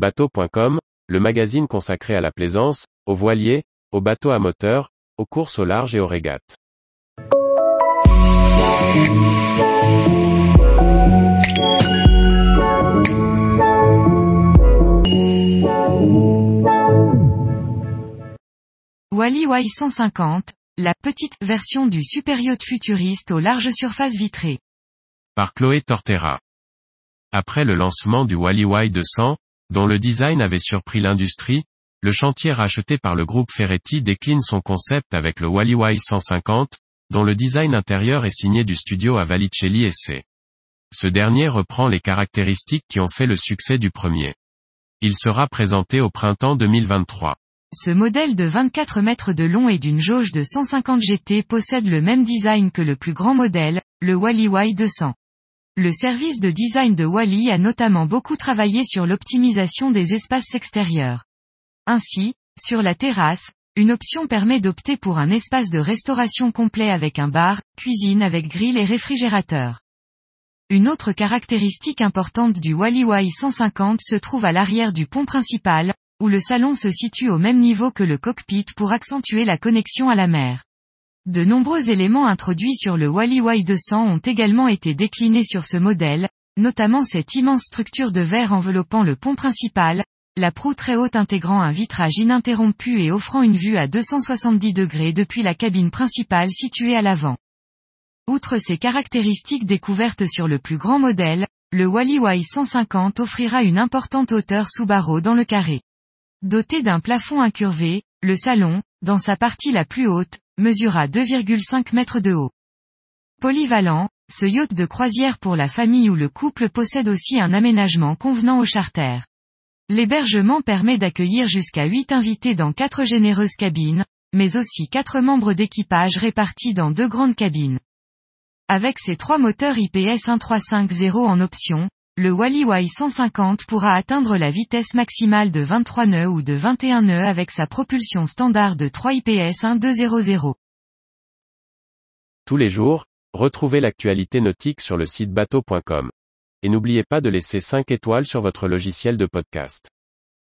Bateau.com, le magazine consacré à la plaisance, aux voiliers, aux bateaux à moteur, aux courses au large et aux régates. Wally Y150, la petite version du super yacht futuriste aux larges surfaces vitrées. Par Chloé Tortera. Après le lancement du Wally Y200, dont le design avait surpris l'industrie, le chantier racheté par le groupe Ferretti décline son concept avec le Wally Y150, dont le design intérieur est signé du studio à Valicelli C. Ce dernier reprend les caractéristiques qui ont fait le succès du premier. Il sera présenté au printemps 2023. Ce modèle de 24 mètres de long et d'une jauge de 150 GT possède le même design que le plus grand modèle, le Wally Y200. Le service de design de Wally a notamment beaucoup travaillé sur l'optimisation des espaces extérieurs. Ainsi, sur la terrasse, une option permet d'opter pour un espace de restauration complet avec un bar, cuisine avec grill et réfrigérateur. Une autre caractéristique importante du Wally Y150 se trouve à l'arrière du pont principal, où le salon se situe au même niveau que le cockpit pour accentuer la connexion à la mer. De nombreux éléments introduits sur le Wally Y200 ont également été déclinés sur ce modèle, notamment cette immense structure de verre enveloppant le pont principal, la proue très haute intégrant un vitrage ininterrompu et offrant une vue à 270 degrés depuis la cabine principale située à l'avant. Outre ces caractéristiques découvertes sur le plus grand modèle, le Wally Y150 offrira une importante hauteur sous barreau dans le carré. Doté d'un plafond incurvé, le salon, dans sa partie la plus haute, mesura 2,5 mètres de haut. Polyvalent, ce yacht de croisière pour la famille ou le couple possède aussi un aménagement convenant au charter. L'hébergement permet d'accueillir jusqu'à 8 invités dans 4 généreuses cabines, mais aussi 4 membres d'équipage répartis dans deux grandes cabines. Avec ses trois moteurs IPS 1350 en option, le Wally Y150 pourra atteindre la vitesse maximale de 23 nœuds ou de 21 nœuds avec sa propulsion standard de 3 IPS 1200. Tous les jours, retrouvez l'actualité nautique sur le site bateau.com. Et n'oubliez pas de laisser 5 étoiles sur votre logiciel de podcast.